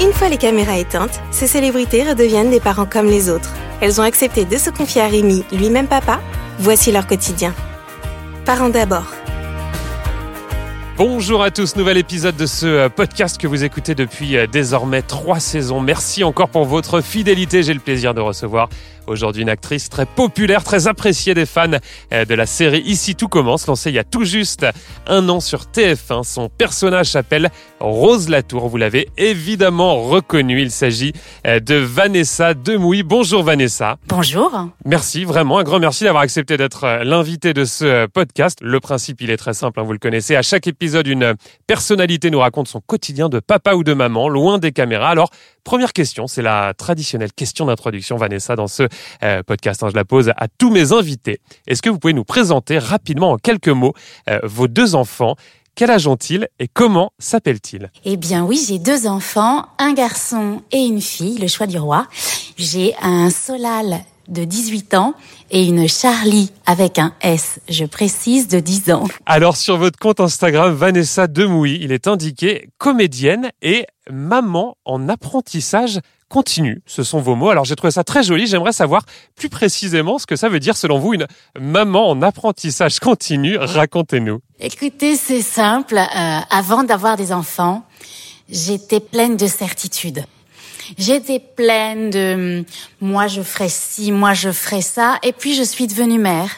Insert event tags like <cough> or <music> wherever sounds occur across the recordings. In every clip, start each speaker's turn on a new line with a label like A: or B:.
A: Une fois les caméras éteintes, ces célébrités redeviennent des parents comme les autres. Elles ont accepté de se confier à Rémi, lui-même papa. Voici leur quotidien. Parents d'abord.
B: Bonjour à tous, nouvel épisode de ce euh, podcast que vous écoutez depuis euh, désormais trois saisons. Merci encore pour votre fidélité. J'ai le plaisir de recevoir Aujourd'hui, une actrice très populaire, très appréciée des fans euh, de la série Ici tout commence, lancée il y a tout juste un an sur TF1. Son personnage s'appelle Rose Latour. Vous l'avez évidemment reconnu. Il s'agit euh, de Vanessa Demouy. Bonjour Vanessa.
C: Bonjour.
B: Merci, vraiment un grand merci d'avoir accepté d'être euh, l'invité de ce podcast. Le principe, il est très simple, hein, vous le connaissez. À chaque épisode, une personnalité nous raconte son quotidien de papa ou de maman, loin des caméras. Alors, première question, c'est la traditionnelle question d'introduction, Vanessa, dans ce euh, podcast. Je la pose à tous mes invités. Est-ce que vous pouvez nous présenter rapidement en quelques mots euh, vos deux enfants? Quel âge ont-ils et comment s'appellent-ils?
C: Eh bien oui, j'ai deux enfants, un garçon et une fille, le choix du roi. J'ai un Solal de 18 ans et une Charlie avec un S, je précise, de 10 ans.
B: Alors sur votre compte Instagram, Vanessa Demouy, il est indiqué comédienne et maman en apprentissage continue. Ce sont vos mots. Alors j'ai trouvé ça très joli. J'aimerais savoir plus précisément ce que ça veut dire selon vous une maman en apprentissage continu. Racontez-nous.
C: Écoutez, c'est simple. Euh, avant d'avoir des enfants, j'étais pleine de certitudes. J'étais pleine de moi je ferai ci, moi je ferai ça, et puis je suis devenue mère.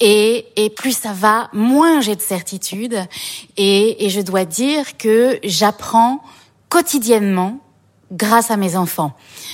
C: Et, et plus ça va, moins j'ai de certitudes. Et, et je dois dire que j'apprends quotidiennement grâce à mes enfants.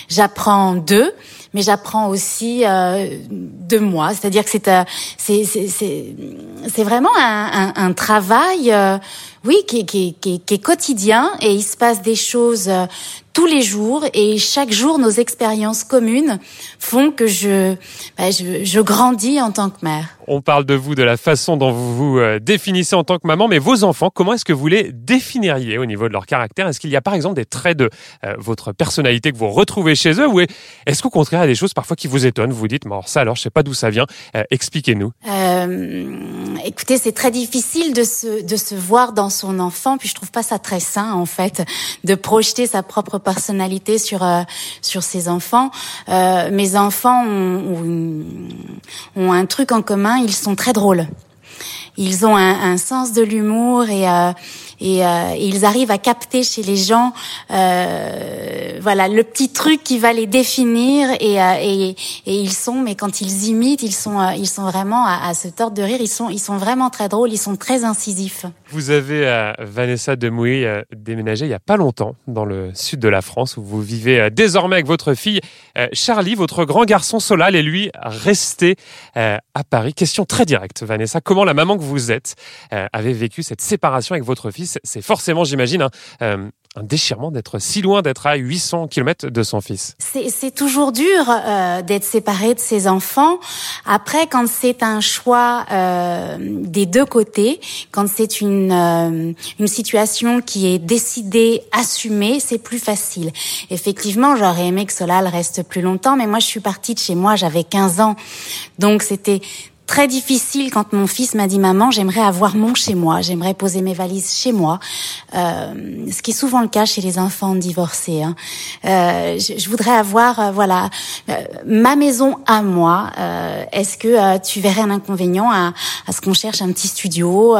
C: J'apprends d'eux, mais j'apprends aussi euh, de moi. C'est-à-dire que c'est euh, c'est vraiment un, un, un travail, euh, oui, qui, qui, qui, qui, est quotidien et il se passe des choses euh, tous les jours et chaque jour nos expériences communes font que je, bah, je, je grandis en tant que mère.
B: On parle de vous, de la façon dont vous vous euh, définissez en tant que maman, mais vos enfants, comment est-ce que vous les définiriez au niveau de leur caractère? Est-ce qu'il y a par exemple des traits de euh, votre personnalité que vous retrouvez chez eux ou est-ce qu'au contraire il y a des choses parfois qui vous étonnent? Vous vous dites, mais alors ça alors je sais pas d'où ça vient, euh, expliquez-nous.
C: Euh, écoutez, c'est très difficile de se, de se voir dans son enfant, puis je trouve pas ça très sain en fait, de projeter sa propre personnalité sur, euh, sur ses enfants. Euh, mes enfants ont, un truc en commun, ils sont très drôles. Ils ont un, un sens de l'humour et, euh, et, euh, et, ils arrivent à capter chez les gens, euh, voilà, le petit truc qui va les définir et, euh, ils sont, mais quand ils imitent, ils sont, ils sont vraiment à, à, se tordre de rire. Ils sont, ils sont vraiment très drôles. Ils sont très incisifs.
B: Vous avez Vanessa Demouy déménagé il y a pas longtemps dans le sud de la France où vous vivez désormais avec votre fille Charlie, votre grand garçon Solal et lui resté à Paris. Question très directe, Vanessa. Comment la maman que vous êtes avait vécu cette séparation avec votre fils c'est forcément, j'imagine, un, euh, un déchirement d'être si loin, d'être à 800 km de son fils.
C: C'est toujours dur euh, d'être séparé de ses enfants. Après, quand c'est un choix euh, des deux côtés, quand c'est une, une situation qui est décidée, assumée, c'est plus facile. Effectivement, j'aurais aimé que Solal reste plus longtemps, mais moi, je suis partie de chez moi, j'avais 15 ans. Donc, c'était très difficile quand mon fils m'a dit maman j'aimerais avoir mon chez moi. J'aimerais poser mes valises chez moi. Euh, ce qui est souvent le cas chez les enfants divorcés hein. euh, je, je, voudrais avoir euh, voilà euh, ma maison à moi. Euh, est-ce que tu verrais un inconvénient à, à ce qu'on cherche un petit studio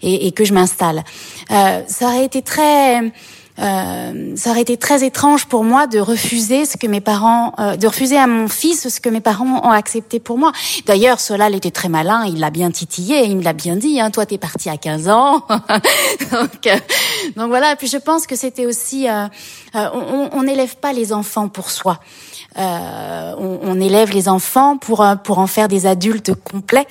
C: et, et, que je m'installe? Ça aurait été très euh, ça aurait été très étrange pour moi de refuser ce que mes parents, euh, de refuser à mon fils ce que mes parents ont accepté pour moi. D'ailleurs, Solal était très malin, il l'a bien titillé, il me l'a bien dit. Hein, toi, t'es parti à 15 ans, <laughs> donc, euh, donc voilà. Et puis je pense que c'était aussi, euh, on n'élève pas les enfants pour soi. Euh, on, on, élève les enfants pour pour en faire des adultes complets.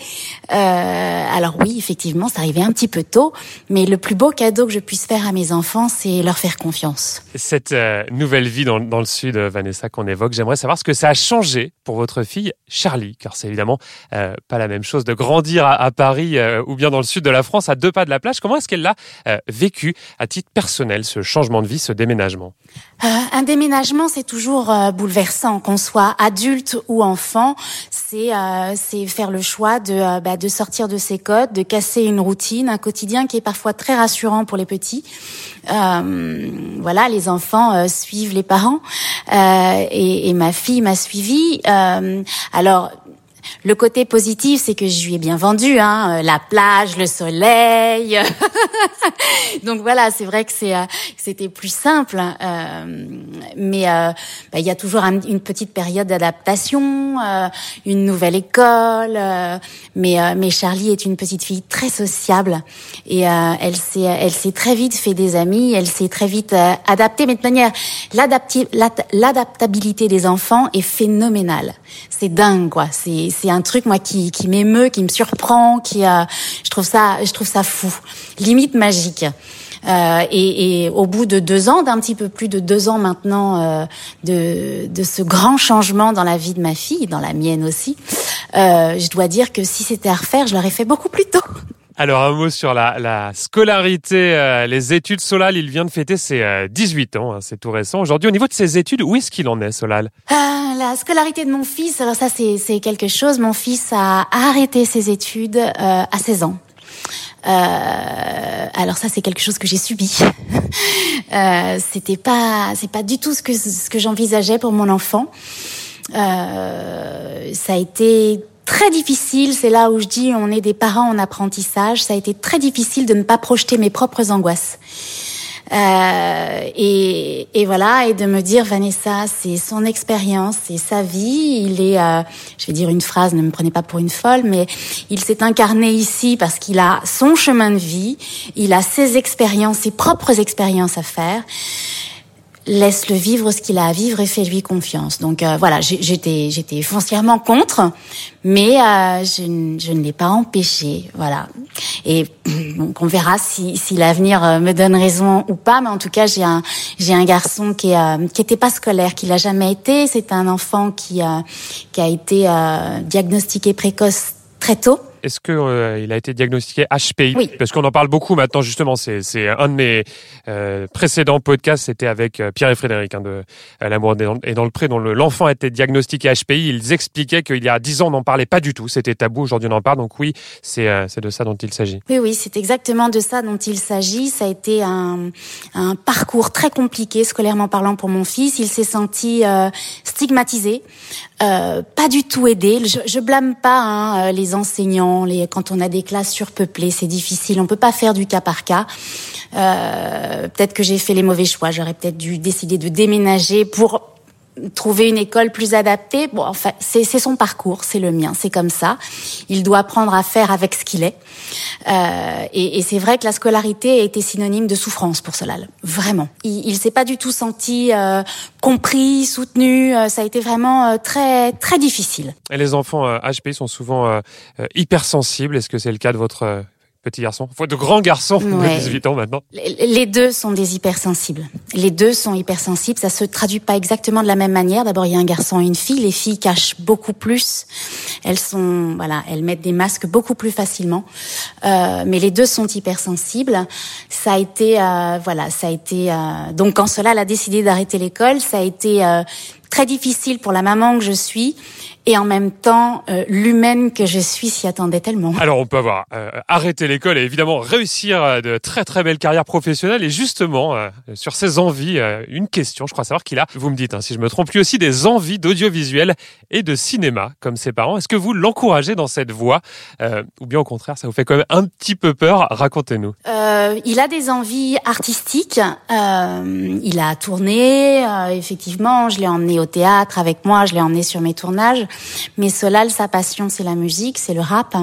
C: Euh, alors oui, effectivement, ça arrivait un petit peu tôt, mais le plus beau cadeau que je puisse faire à mes enfants, c'est leur faire confiance.
B: Cette euh, nouvelle vie dans, dans, le sud, euh, Vanessa, qu'on évoque, j'aimerais savoir ce que ça a changé pour votre fille Charlie, car c'est évidemment euh, pas la même chose de grandir à, à Paris ou bien dans le sud de la France, à deux pas de la plage. Comment est-ce qu'elle l'a vécu à titre personnel, ce changement de vie, ce déménagement?
C: Un déménagement, c'est toujours bouleversant qu'on soit adulte ou enfant, c'est euh, c'est faire le choix de euh, bah, de sortir de ses codes, de casser une routine, un quotidien qui est parfois très rassurant pour les petits. Euh, voilà, les enfants suivent les parents et, et, ma fille m'a suivi. alors le côté positif, c'est que je lui ai bien vendu, hein, euh, la plage, le soleil. <laughs> Donc voilà, c'est vrai que euh, c'était plus simple, euh, mais bah, il y a toujours une petite période d'adaptation, une nouvelle école. mais mais Charlie est une petite fille très sociable et elle s'est elle s'est très vite fait des amis, elle s'est très vite adaptée. Mais de manière, l'adaptabilité des enfants est phénoménale. C'est dingue quoi. C'est un truc moi qui, qui m'émeut, qui me surprend, qui euh, je trouve ça je trouve ça fou, limite magique. Euh, et, et, au bout de deux ans, d'un petit peu plus de deux ans maintenant, euh, de, de ce grand changement dans la vie de ma fille, dans la mienne aussi, euh, je dois dire que si c'était à refaire, je l'aurais fait beaucoup plus tôt.
B: Alors un mot sur la, la scolarité, euh, les études. Solal, il vient de fêter ses 18 ans, hein, c'est tout récent. Aujourd'hui, au niveau de ses études, où est-ce qu'il en est, Solal?
C: Ah, La scolarité de mon fils, alors ça c'est quelque chose. Mon fils a arrêté ses études euh, à 16 ans. Euh, alors ça c'est quelque chose que j'ai subi. <laughs> euh, C'était pas, c'est pas du tout ce que ce que j'envisageais pour mon enfant. Euh, ça a été très difficile, c'est là où je dis on est des parents en apprentissage, ça a été très difficile de ne pas projeter mes propres angoisses. Euh, et, et, voilà, et de me dire Vanessa, c'est son expérience, c'est sa vie. Il est, euh, je vais dire une phrase, ne me prenez pas pour une folle, mais il s'est incarné ici parce qu'il a son chemin de vie, il a ses expériences, ses propres expériences à faire laisse-le vivre ce qu'il a à vivre et fais-lui confiance. Donc euh, voilà, j'étais j'étais foncièrement contre, mais euh, je, je, ne l'ai pas empêché. Voilà. Et <clears throat> donc on verra si, si l'avenir euh, me donne raison ou pas. Mais en tout cas, j'ai un j'ai un garçon qui est qui pas scolaire, qui l'a jamais été. C'est un enfant qui qui a été diagnostiqué précoce très tôt.
B: Est-ce que euh, il a été diagnostiqué HPI
C: Oui.
B: Parce qu'on en parle beaucoup maintenant justement. C'est un de mes euh, précédents podcasts. C'était avec euh, Pierre et Frédéric hein, de l'amour et dans le pré, dont l'enfant a été diagnostiqué HPI. Ils expliquaient qu'il y a dix ans on n'en parlait pas du tout. C'était tabou. Aujourd'hui on en parle. Donc oui, c'est de ça dont il s'agit.
C: Oui oui, c'est exactement de ça dont il s'agit. Ça a été un un parcours très compliqué scolairement parlant pour mon fils. Il s'est senti stigmatisé, pas du tout aidé. Je, je blâme pas hein, les enseignants quand on a des classes surpeuplées, c'est difficile. On peut pas faire du cas par cas. Euh, peut-être que j'ai fait les mauvais choix. J'aurais peut-être dû décider de déménager pour trouver une école plus adaptée. Bon, enfin, c'est son parcours, c'est le mien, c'est comme ça. Il doit apprendre à faire avec ce qu'il est. Euh, et, et c'est vrai que la scolarité a été synonyme de souffrance pour Solal, vraiment. Il, il s'est pas du tout senti euh, compris, soutenu. Euh, ça a été vraiment euh, très très difficile.
B: Et les enfants HPI sont souvent hypersensibles. Est-ce que c'est le cas de votre petit garçon, faut de grands garçons de 18 ans maintenant.
C: Les deux sont des hypersensibles. Les deux sont hypersensibles. Ça se traduit pas exactement de la même manière. D'abord, il y a un garçon et une fille. Les filles cachent beaucoup plus. Elles sont, voilà, elles mettent des masques beaucoup plus facilement. Euh, mais les deux sont hypersensibles. Ça a été, euh, voilà, ça a été. Euh, donc quand cela a décidé d'arrêter l'école, ça a été euh, très difficile pour la maman que je suis et en même temps euh, l'humaine que je suis s'y attendait tellement.
B: Alors on peut avoir euh, arrêté l'école et évidemment réussir euh, de très très belles carrières professionnelles et justement sur ses envies une question, je crois savoir qu'il a, vous me dites hein, si je me trompe, lui aussi des envies d'audiovisuel et de cinéma comme ses parents. Est-ce que vous l'encouragez dans cette voie ou bien au contraire ça vous fait quand même un petit peu peur? Racontez-nous.
C: il a des envies artistiques, il a tourné, effectivement, je l'ai emmené au théâtre avec moi, je l'ai emmené sur mes tournages. Mais Solal, sa passion, c'est la musique, c'est le rap.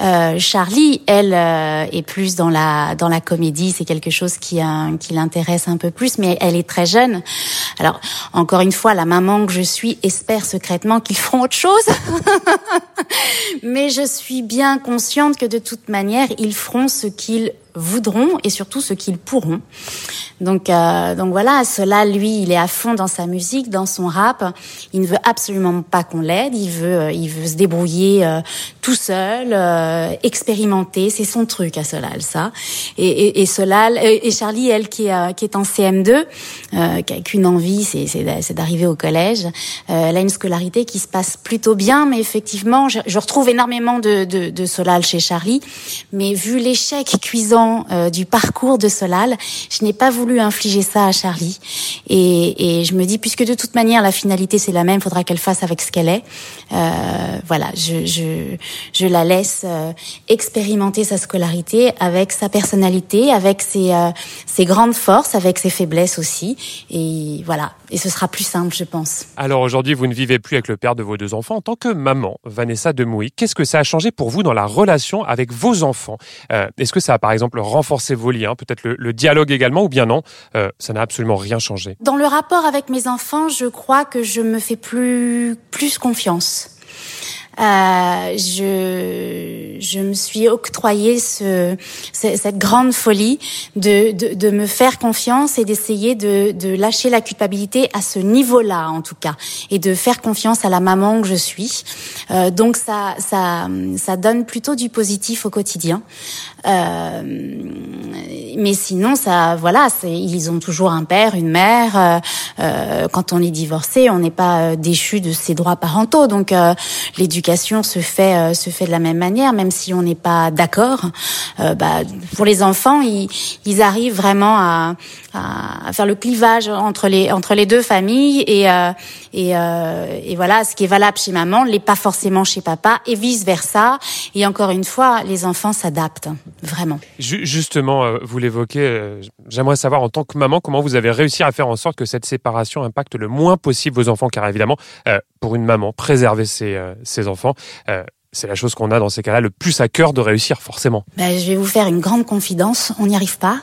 C: Euh, Charlie, elle, euh, est plus dans la dans la comédie. C'est quelque chose qui euh, qui l'intéresse un peu plus, mais elle est très jeune. Alors encore une fois, la maman que je suis espère secrètement qu'ils feront autre chose. <laughs> mais je suis bien consciente que de toute manière, ils feront ce qu'ils voudront et surtout ce qu'ils pourront. Donc, euh, donc voilà, cela, lui, il est à fond dans sa musique, dans son rap. Il ne veut absolument pas qu'on l'aide. Il veut, euh, il veut se débrouiller euh, tout seul, euh, expérimenter. C'est son truc à Solal, ça. Et, et, et Solal et Charlie, elle, qui est, qui est en CM2, qui a qu'une envie, c'est d'arriver au collège. elle a une scolarité qui se passe plutôt bien, mais effectivement, je, je retrouve énormément de, de, de, Solal chez Charlie. Mais vu l'échec cuisant du parcours de Solal, je n'ai pas voulu voulu infliger ça à Charlie. Et, et je me dis, puisque de toute manière, la finalité, c'est la même, faudra qu'elle fasse avec ce qu'elle est. Euh, voilà, je, je, je la laisse euh, expérimenter sa scolarité avec sa personnalité, avec ses, euh, ses grandes forces, avec ses faiblesses aussi. Et voilà, et ce sera plus simple, je pense.
B: Alors aujourd'hui, vous ne vivez plus avec le père de vos deux enfants. En tant que maman, Vanessa Demouy, qu'est-ce que ça a changé pour vous dans la relation avec vos enfants? Euh, Est-ce que ça a par exemple renforcé vos liens, peut-être le, le dialogue également, ou bien non? Euh, Ça n'a absolument rien changé.
C: Dans le rapport avec mes enfants, je crois que je me fais plus plus confiance. Euh, je, je me suis octroyé ce, cette grande folie de, de, de me faire confiance et d'essayer de, de lâcher la culpabilité à ce niveau-là, en tout cas, et de faire confiance à la maman que je suis. Euh, donc ça, ça, ça donne plutôt du positif au quotidien. Euh, mais sinon, ça, voilà, ils ont toujours un père, une mère. Euh, euh, quand on est divorcé, on n'est pas déchu de ses droits parentaux. Donc l'éducation se fait se fait de la même manière, même si on n'est pas d'accord. bah, pour les enfants, ils, arrivent vraiment à, faire le clivage entre les entre les deux familles et et, et voilà, ce qui est valable chez maman n'est pas forcément chez papa et vice versa. Et encore une fois, les enfants s'adaptent vraiment.
B: Justement, euh, vous l'évoquez, euh, j'aimerais savoir en tant que maman comment vous avez réussi à faire en sorte que cette séparation impacte le moins possible vos enfants, car évidemment, euh, pour une maman, préserver ses, ses enfants, c'est la chose qu'on a dans ces cas-là le plus à cœur de réussir, forcément.
C: Ben, je vais vous faire une grande confidence, on n'y arrive pas.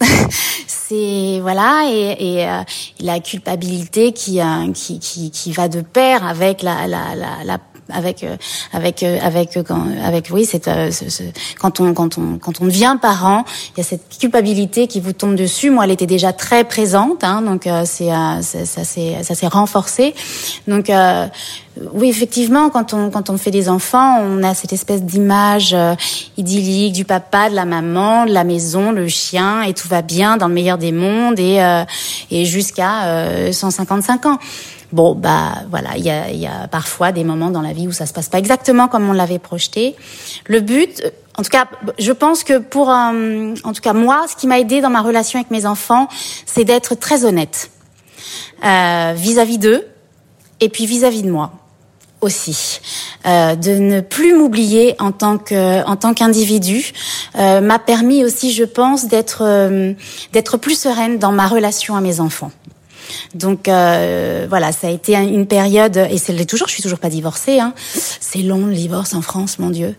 C: <laughs> c'est voilà et, et la culpabilité qui, qui, qui qui va de pair avec la, la avec euh, avec euh, avec euh, avec oui c'est quand on quand on quand on devient parent il y a cette culpabilité qui vous tombe dessus moi elle était déjà très présente hein, donc c'est ça s'est ça s'est renforcé donc oui, effectivement, quand on quand on fait des enfants, on a cette espèce d'image idyllique du papa, de la maman, de la maison, le chien, et tout va bien dans le meilleur des mondes et et jusqu'à 155 ans. Bon, bah voilà, il y a, y a parfois des moments dans la vie où ça se passe pas exactement comme on l'avait projeté. Le but, en tout cas, je pense que pour, en tout cas moi, ce qui m'a aidé dans ma relation avec mes enfants, c'est d'être très honnête euh, vis-à-vis d'eux et puis vis-à-vis de moi aussi, euh, de ne plus m'oublier en tant que en tant qu'individu euh, m'a permis aussi, je pense, d'être euh, d'être plus sereine dans ma relation à mes enfants. Donc euh, voilà, ça a été une période et c'est toujours. Je suis toujours pas divorcée. Hein. C'est long le divorce en France, mon Dieu.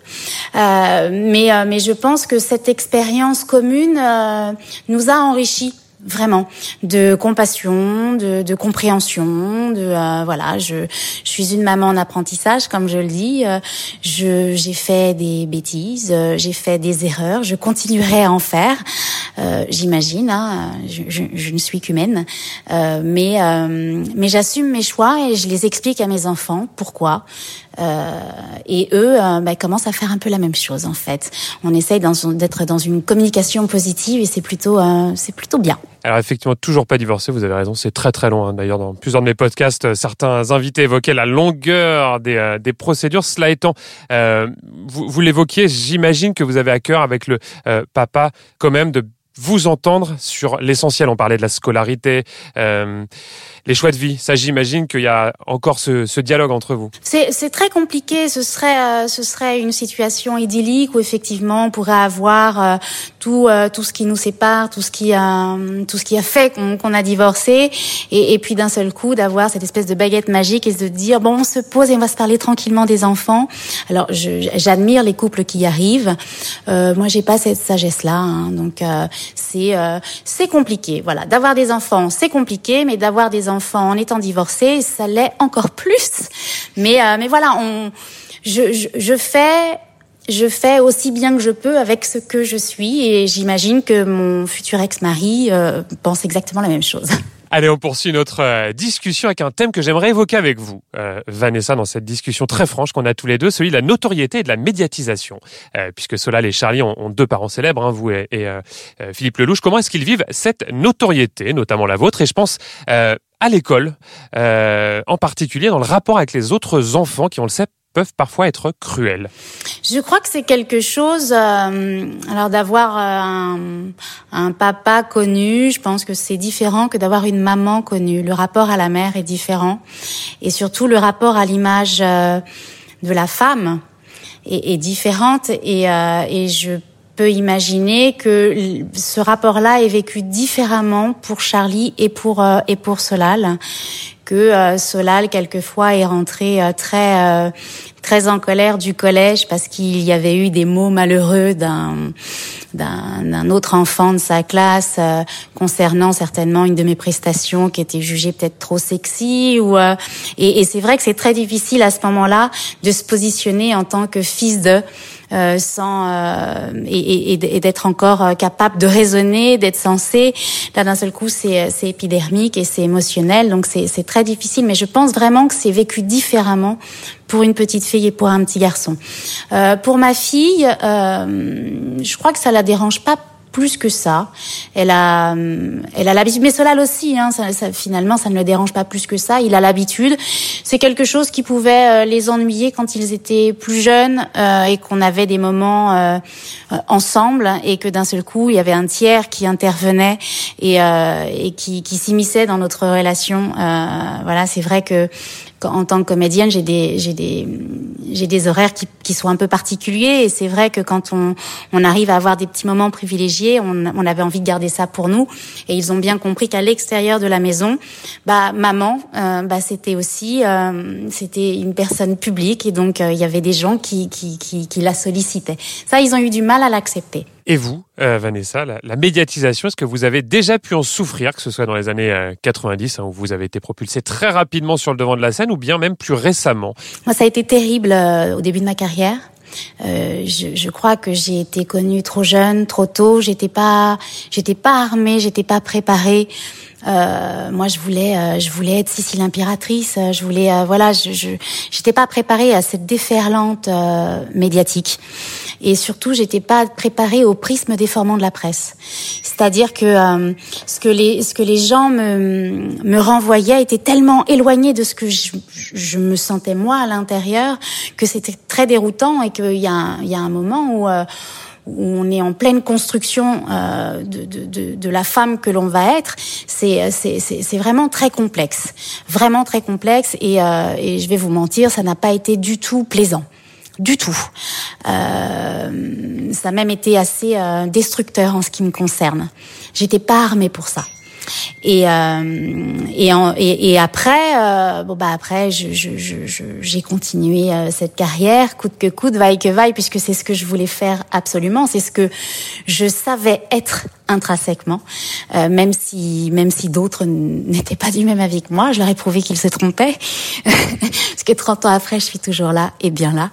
C: Euh, mais euh, mais je pense que cette expérience commune euh, nous a enrichis vraiment de compassion, de, de compréhension, de euh, voilà. Je, je suis une maman en apprentissage, comme je le dis. Euh, je j'ai fait des bêtises, euh, j'ai fait des erreurs, je continuerai à en faire. J'imagine. Hein, je, je, je, ne suis qu'humaine, mais mais j'assume mes choix et je les explique à mes enfants pourquoi. et eux bah, commencent à faire un peu la même chose en fait. On essaye d'être dans une communication positive et c'est plutôt c'est plutôt bien.
B: Alors effectivement, toujours pas divorcé, vous avez raison, c'est très très long. D'ailleurs, dans plusieurs de mes podcasts, euh, certains invités évoquaient la longueur des, euh, des procédures. Cela étant, euh, vous, vous l'évoquiez, j'imagine que vous avez à cœur avec le euh, papa quand même de vous entendre sur l'essentiel. On parlait de la scolarité, euh, les choix de vie. Ça, j'imagine qu'il y a encore ce, ce dialogue entre vous.
C: C'est très compliqué. Ce serait, euh, ce serait une situation idyllique où effectivement on pourrait avoir euh, tout, euh, tout ce qui nous sépare, tout ce qui, tout ce qui a fait qu'on a divorcé, et, et puis d'un seul coup d'avoir cette espèce de baguette magique et de dire bon, on se pose et on va se parler tranquillement des enfants. Alors, j'admire les couples qui y arrivent. moi, j'ai pas cette sagesse-là, hein, donc c'est euh, c'est compliqué. Voilà, d'avoir des enfants, c'est compliqué, mais d'avoir des enfants en étant divorcé, ça l'est encore plus. Mais euh, mais voilà, on je, je, je fais je fais aussi bien que je peux avec ce que je suis et j'imagine que mon futur ex-mari euh, pense exactement la même chose. <laughs>
B: Allez, on poursuit notre euh, discussion avec un thème que j'aimerais évoquer avec vous, euh, Vanessa, dans cette discussion très franche qu'on a tous les deux, celui de la notoriété et de la médiatisation. Euh, puisque Solal et Charlie ont, deux parents célèbres, hein, vous et, Philippe Lelouch. Comment est-ce qu'ils vivent cette notoriété, notamment la vôtre? Et je pense à l'école, en particulier dans le rapport avec les autres enfants qui, on le sait, peuvent parfois être cruels.
C: Je crois que c'est quelque chose. Euh, alors d'avoir euh, un, un, papa connu, je pense que c'est différent que d'avoir une maman connue. Le rapport à la mère est différent, et surtout le rapport à l'image euh, de la femme est, est différente. Et, et je peux imaginer que ce rapport-là est vécu différemment pour Charlie et pour et pour Solal que euh, Solal quelquefois est rentré euh, très euh, très en colère du collège parce qu'il y avait eu des mots malheureux d'un d'un autre enfant de sa classe concernant certainement une de mes prestations qui était jugée peut-être trop sexy ou et, et c'est vrai que c'est très difficile à ce moment-là de se positionner en tant que fils de euh, sans euh, et, et, et d'être encore euh, capable de raisonner, d'être sensé. Là, d'un seul coup, c'est épidermique et c'est émotionnel, donc c'est très difficile. Mais je pense vraiment que c'est vécu différemment pour une petite fille et pour un petit garçon. Euh, pour ma fille, euh, je crois que ça la dérange pas plus que ça. Elle a, elle a l'habitude. Mais Solal aussi, hein, ça, ça, finalement, ça ne le dérange pas plus que ça. Il a l'habitude. C'est quelque chose qui pouvait euh, les ennuyer quand ils étaient plus jeunes euh, et qu'on avait des moments euh, ensemble et que d'un seul coup, il y avait un tiers qui intervenait et, et qui, qui s'immisçait dans notre relation. voilà, c'est vrai que en tant que comédienne, j'ai des, j'ai des, j'ai des horaires qui, qui sont un peu particuliers. Et c'est vrai que quand on, on arrive à avoir des petits moments privilégiés, on, on avait envie de garder ça pour nous. Et ils ont bien compris qu'à l'extérieur de la maison, bah maman, euh, bah c'était aussi, euh, c'était une personne publique et donc euh, il y avait des gens qui, qui, qui, qui la sollicitaient. Ça, ils ont eu du mal à l'accepter.
B: Et vous, euh, Vanessa, la, médiatisation, est-ce que vous avez déjà pu en souffrir, que ce soit dans les années 90, euh, hein, où vous avez été propulsé très rapidement sur le devant de la scène, ou bien même plus récemment?
C: Moi, ça a été terrible euh, au début de ma carrière. Euh, je, je, crois que j'ai été connue trop jeune, trop tôt. J'étais pas, j'étais pas armée, j'étais pas préparée. Euh, moi, je voulais, euh, je voulais être Sicile impératrice. Euh, je voulais, voilà, je, j'étais pas préparée à cette déferlante médiatique, et surtout, j'étais pas préparée au prisme déformant de la presse. C'est-à-dire que ce que les, ce que les gens me, me renvoyaient était tellement éloigné de ce que je, je me sentais moi à l'intérieur que c'était très déroutant et qu'il y a, il y a un moment où où on est en pleine construction euh, de, de, de, la femme que l'on va être, c'est vraiment très complexe, vraiment très complexe. Et, euh, et je vais vous mentir, ça n'a pas été du tout plaisant du tout. Euh, ça a même été assez euh, destructeur en ce qui me concerne. J'étais pas armée pour ça. Et euh, et, en, et, et, après, euh, bon bah après, je, je, je, j'ai continué euh, cette carrière coûte que coûte, vaille que vaille, puisque c'est ce que je voulais faire absolument. C'est ce que je savais être intrinsèquement, euh, même si même si d'autres n'étaient pas du même avis que moi, je leur ai prouvé qu'ils se trompaient, <laughs> parce que 30 ans après, je suis toujours là et bien là.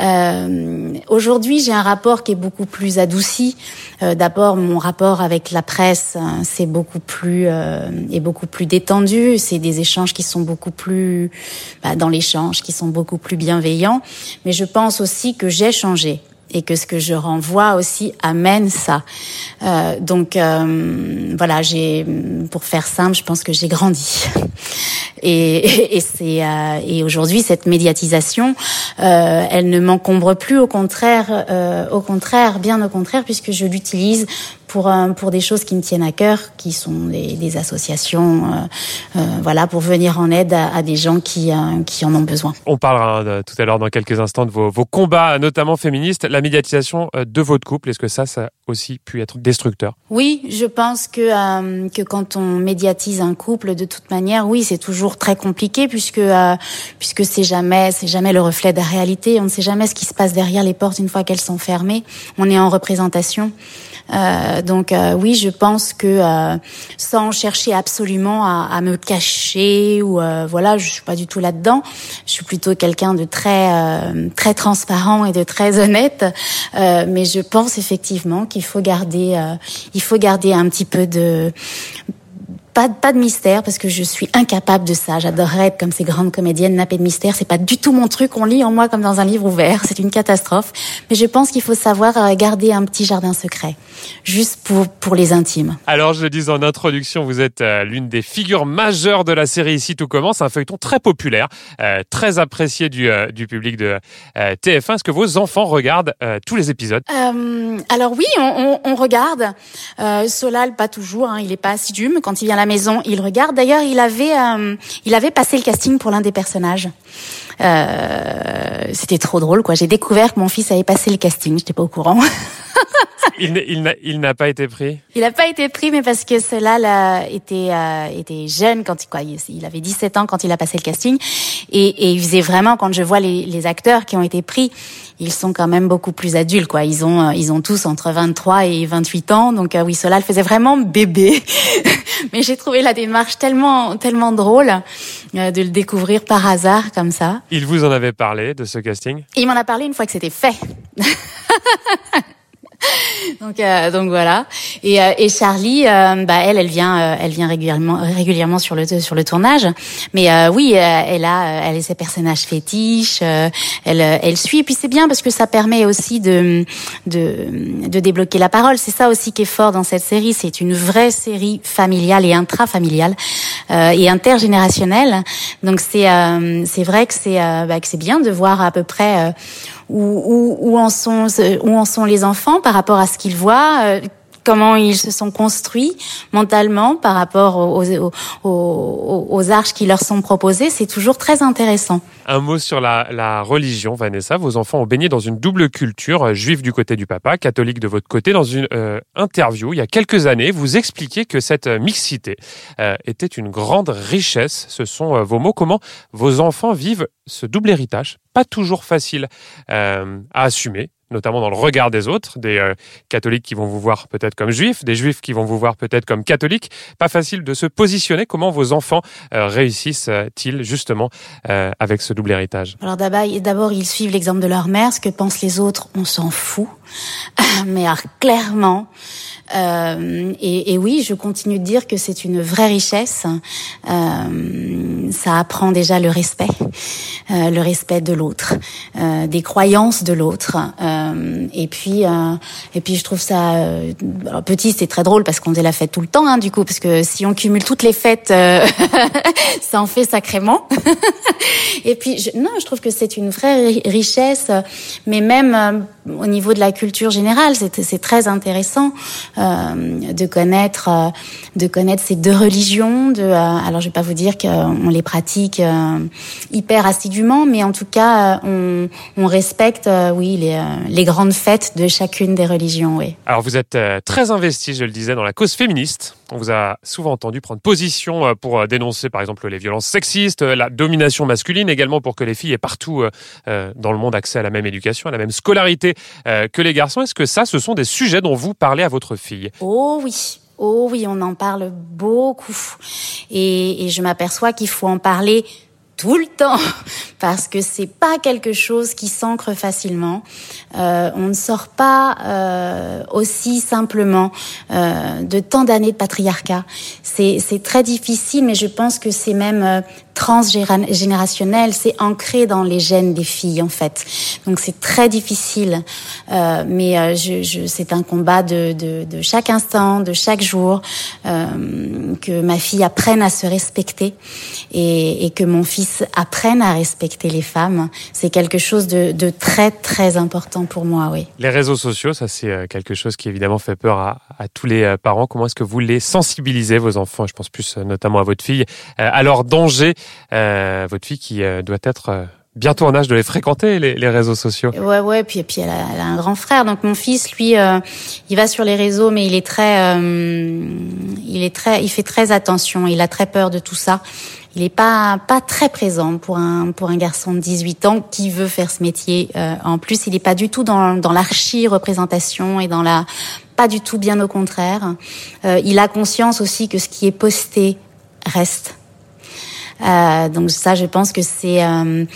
C: Euh, Aujourd'hui, j'ai un rapport qui est beaucoup plus adouci. Euh, D'abord, mon rapport avec la presse, hein, c'est beaucoup plus euh, est beaucoup plus détendu. C'est des échanges qui sont beaucoup plus bah, dans l'échange, qui sont beaucoup plus bienveillants. Mais je pense aussi que j'ai changé et que ce que je renvoie aussi amène ça. Euh, donc euh, voilà, j'ai pour faire simple, je pense que j'ai grandi. <laughs> Et, et c'est euh, et aujourd'hui cette médiatisation, euh, elle ne m'encombre plus, au contraire, euh, au contraire, bien au contraire, puisque je l'utilise pour pour des choses qui me tiennent à cœur, qui sont des, des associations, euh, euh, voilà, pour venir en aide à, à des gens qui euh, qui en ont besoin.
B: On parlera tout à l'heure dans quelques instants de vos, vos combats, notamment féministes, la médiatisation de votre couple. Est-ce que ça, ça a aussi pu être destructeur?
C: Oui, je pense que que quand on médiatise un couple, de toute manière, oui, c'est toujours très compliqué puisque puisque c'est jamais c'est jamais le reflet de la réalité. On ne sait jamais ce qui se passe derrière les portes une fois qu'elles sont fermées. On est en représentation. Euh, donc oui, je pense que sans chercher absolument à, à me cacher ou voilà, je suis pas du tout là-dedans. Je suis plutôt quelqu'un de très très transparent et de très honnête. mais je pense effectivement qu'il faut garder il faut garder un petit peu de pas, pas de mystère parce que je suis incapable de ça. J'adorerais être comme ces grandes comédiennes nappées de mystère. C'est pas du tout mon truc. On lit en moi comme dans un livre ouvert. C'est une catastrophe. Mais je pense qu'il faut savoir euh, garder un petit jardin secret, juste pour pour les intimes.
B: Alors je le dis en introduction, vous êtes euh, l'une des figures majeures de la série Ici tout commence, un feuilleton très populaire, euh, très apprécié du du public de TF1. Est-ce que vos enfants regardent tous les épisodes?
C: Alors oui, on, on, on regarde. Solal pas toujours. Hein, il est pas assidu, mais quand il vient la maison, il regarde. D'ailleurs, il avait, euh, il avait passé le casting pour l'un des personnages. Euh, c'était trop drôle, quoi. J'ai découvert que mon fils avait passé le casting. J'étais pas au courant. <laughs>
B: il n'a pas été pris.
C: Il n'a pas été pris, mais parce que cela là, était euh, était jeune quand il quoi, il avait 17 ans quand il a passé le casting, et, et il faisait vraiment quand je vois les, les acteurs qui ont été pris, ils sont quand même beaucoup plus adultes, quoi. Ils ont, euh, ils ont tous entre 23 et 28 ans. Donc euh, oui, cela le faisait vraiment bébé. <laughs> Mais j'ai trouvé la démarche tellement, tellement drôle euh, de le découvrir par hasard comme ça.
B: Il vous en avait parlé de ce casting?
C: Il m'en a parlé une fois que c'était fait. <laughs> <laughs> donc euh, donc voilà. Et, euh, et Charlie euh, bah elle elle vient elle vient régulièrement régulièrement sur le sur le tournage. Mais oui elle a elle est ses personnages fétiches elle elle suit. Et puis c'est bien parce que ça permet aussi de de de débloquer la parole. C'est ça aussi qui est fort dans cette série. C'est une vraie série familiale et intrafamiliale et intergénérationnelle. Donc c'est c'est vrai que c'est bah, que c'est bien de voir à peu près où, où, où, en sont, où en sont les enfants par rapport à ce qu'ils voient euh, comment ils se sont construits mentalement par rapport aux, aux, aux, arches qui leur sont proposées, c'est toujours très intéressant.
B: Un mot sur la, la, religion, Vanessa. Vos enfants ont baigné dans une double culture, euh, juive du côté du papa, catholique de votre côté. Dans une euh, interview il y a quelques années, vous expliquiez que cette mixité euh, était une grande richesse. Ce sont vos mots. Comment vos enfants vivent ce double héritage? Pas toujours facile à assumer notamment dans le regard des autres, des euh, catholiques qui vont vous voir peut-être comme juifs, des juifs qui vont vous voir peut-être comme catholiques. Pas facile de se positionner. Comment vos enfants euh, réussissent-ils justement euh, avec ce double héritage?
C: Alors d'abord, ils suivent l'exemple de leur mère. Ce que pensent les autres, on s'en fout. <laughs> Mais alors, clairement, euh, et, et, oui, je continue de dire que c'est une vraie richesse. Euh, ça apprend déjà le respect, euh, le respect de l'autre, euh, des croyances de l'autre. Euh, et puis, euh, et puis, je trouve ça alors, petit, c'est très drôle parce qu'on fait la fête tout le temps, hein, du coup, parce que si on cumule toutes les fêtes, <laughs> ça en fait sacrément. <laughs> et puis, je, non, je trouve que c'est une vraie richesse, mais même au niveau de la culture générale, c'est très intéressant. Euh, de connaître euh, de connaître ces deux religions. De, euh, alors je vais pas vous dire qu'on les pratique hyper assidûment, mais en tout cas on, on respecte oui les, les grandes fêtes de chacune des religions. Oui.
B: Alors vous êtes très investi, je le disais, dans la cause féministe. On vous a souvent entendu prendre position pour dénoncer par exemple les violences sexistes, la domination masculine, également pour que les filles aient partout dans le monde accès à la même éducation, à la même scolarité que les garçons. Est-ce que ça, ce sont des sujets dont vous parlez à votre fille?
C: Oh oui. Oh oui, on en parle beaucoup. Et, et je m'aperçois qu'il faut en parler tout le temps <laughs> parce que c'est pas quelque chose qui s'ancre facilement. Euh, on ne sort pas euh, aussi simplement euh, de tant d'années de patriarcat. C'est très difficile, mais je pense que c'est même euh, transgénérationnel, c'est ancré dans les gènes des filles en fait. Donc c'est très difficile, euh, mais euh, je, je, c'est un combat de, de, de, chaque instant, de chaque jour, que ma fille apprenne à se respecter et, et, que mon fils apprenne à respecter les femmes. C'est quelque chose de, très très important pour moi, oui.
B: Les réseaux sociaux, ça c'est euh, quelque chose qui évidemment fait peur à, à tous les euh, parents. Comment est-ce que vous les sensibilisez vos enfants? Je pense plus notamment à votre fille à leur danger euh, votre fille qui euh, doit être euh, bientôt en âge de les fréquenter les, les réseaux sociaux.
C: Ouais ouais puis puis elle a, elle a, un grand frère donc mon fils lui il va sur les réseaux mais il est très il est très il fait très attention il a très peur de tout ça il est pas pas très présent pour un pour un garçon de 18 ans qui veut faire ce métier en plus il est pas du tout dans dans l'archi représentation et dans la pas du tout, bien au contraire. Euh, il a conscience aussi que ce qui est posté reste. Euh, donc ça, je pense que c'est euh,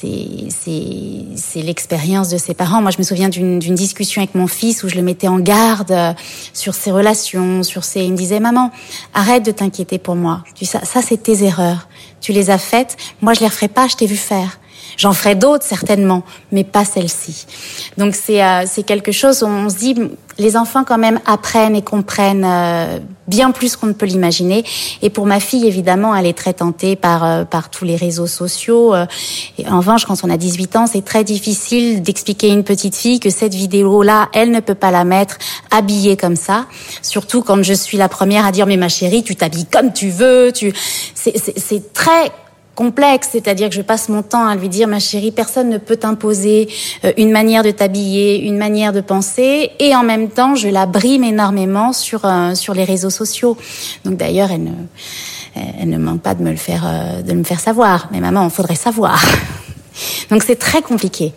C: c'est l'expérience de ses parents. Moi, je me souviens d'une discussion avec mon fils où je le mettais en garde euh, sur ses relations, sur ses. Il me disait, maman, arrête de t'inquiéter pour moi. Tu ça, ça c'est tes erreurs. Tu les as faites. Moi, je les referai pas. Je t'ai vu faire. J'en ferai d'autres certainement, mais pas celle-ci. Donc c'est euh, c'est quelque chose où on se dit les enfants quand même apprennent et comprennent euh, bien plus qu'on ne peut l'imaginer. Et pour ma fille évidemment, elle est très tentée par euh, par tous les réseaux sociaux. Et en revanche, quand on a 18 ans, c'est très difficile d'expliquer à une petite fille que cette vidéo-là, elle ne peut pas la mettre habillée comme ça. Surtout quand je suis la première à dire mais ma chérie, tu t'habilles comme tu veux. Tu c'est très complexe, c'est-à-dire que je passe mon temps à lui dire ma chérie, personne ne peut t'imposer euh, une manière de t'habiller, une manière de penser, et en même temps je la brime énormément sur euh, sur les réseaux sociaux. Donc d'ailleurs elle ne elle ne manque pas de me le faire euh, de me faire savoir. Mais maman, il faudrait savoir. <laughs> Donc c'est très compliqué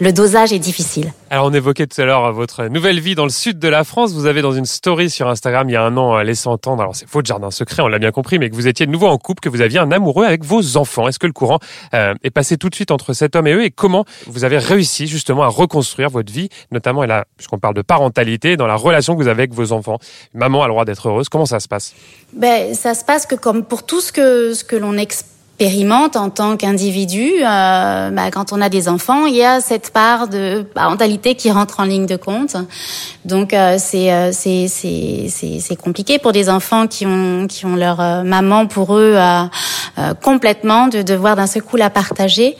C: le dosage est difficile.
B: Alors on évoquait tout à l'heure votre nouvelle vie dans le sud de la France. Vous avez dans une story sur Instagram il y a un an laissé entendre, alors c'est faux de jardin secret, on l'a bien compris, mais que vous étiez de nouveau en couple, que vous aviez un amoureux avec vos enfants. Est-ce que le courant euh, est passé tout de suite entre cet homme et eux? Et comment vous avez réussi justement à reconstruire votre vie, notamment là, puisqu'on parle de parentalité, dans la relation que vous avez avec vos enfants. Maman a le droit d'être heureuse. Comment ça se passe?
C: Ben ça se passe que comme pour tout ce que ce que l'on explique expérimente en tant qu'individu, euh, bah, quand on a des enfants, il y a cette part de parentalité qui rentre en ligne de compte. Donc euh, euh, c'est c'est c'est compliqué pour des enfants qui ont qui ont leur euh, maman pour eux complètement de devoir d'un seul coup la partager.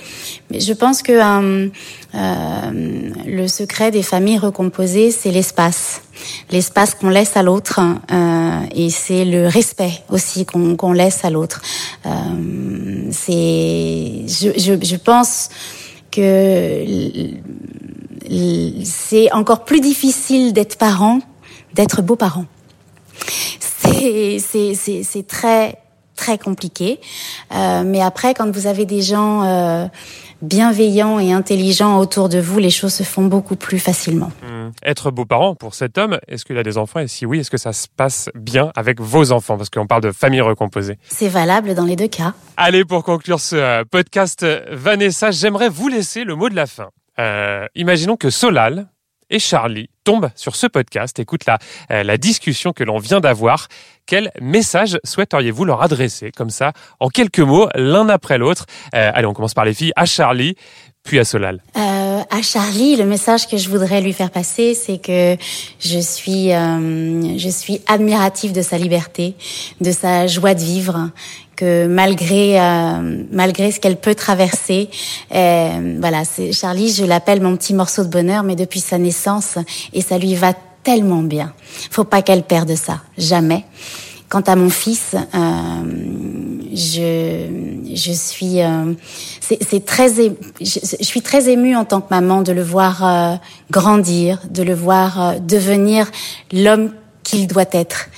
C: Mais je pense que le secret des familles recomposées, c'est l'espace l'espace qu'on laisse à l'autre euh, et c'est le respect aussi qu'on laisse à l'autre. Euh, c'est, je, je, je, pense que c'est encore plus difficile d'être parent, d'être beau-parent. C'est, très très compliqué. Euh, mais après, quand vous avez des gens euh, bienveillants et intelligents autour de vous, les choses se font beaucoup plus facilement.
B: Mmh. Être beau-parent pour cet homme, est-ce qu'il a des enfants? Et si oui, est-ce que ça se passe bien avec vos enfants? Parce qu'on parle de famille recomposée.
C: C'est valable dans les deux cas.
B: Allez, pour conclure ce euh, podcast, Vanessa, j'aimerais vous laisser le mot de la fin. Euh, imaginons que Solal et Charlie tombent sur ce podcast, écoute la, euh, la discussion que l'on vient d'avoir. Quel message souhaiteriez-vous leur adresser? Comme ça, en quelques mots, l'un après l'autre euh, Allez, on commence par les filles. À Charlie, puis à Solal.
C: Euh, à Charlie, le message que je voudrais lui faire passer, c'est que je suis, euh, je suis admirative de sa liberté, de sa joie de vivre, que malgré, euh, malgré ce qu'elle peut traverser, euh, voilà, c'est Charlie, je l'appelle mon petit morceau de bonheur, mais depuis sa naissance, et ça lui va tellement bien. Faut pas qu'elle perde ça, jamais. Quant à mon fils, euh, je, je suis, euh, c'est très, je, suis très émue en tant que maman de le voir euh, grandir, de le voir euh, devenir l'homme qu'il doit être.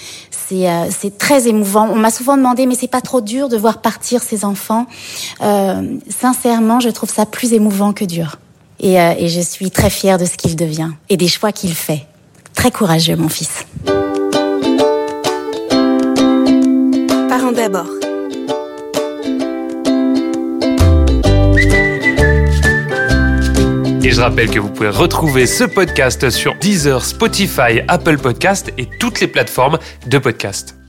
C: C'est euh, c'est très émouvant. On m'a souvent demandé, mais c'est pas trop dur de voir partir ses enfants? sincèrement, je trouve ça plus émouvant que dur. Et, et je suis très fière de ce qu'il devient et des choix qu'il fait. Très courageux, mon fils.
A: d'abord.
B: Et je rappelle que vous pouvez retrouver ce podcast sur Deezer, Spotify, Apple Podcast et toutes les plateformes de podcast.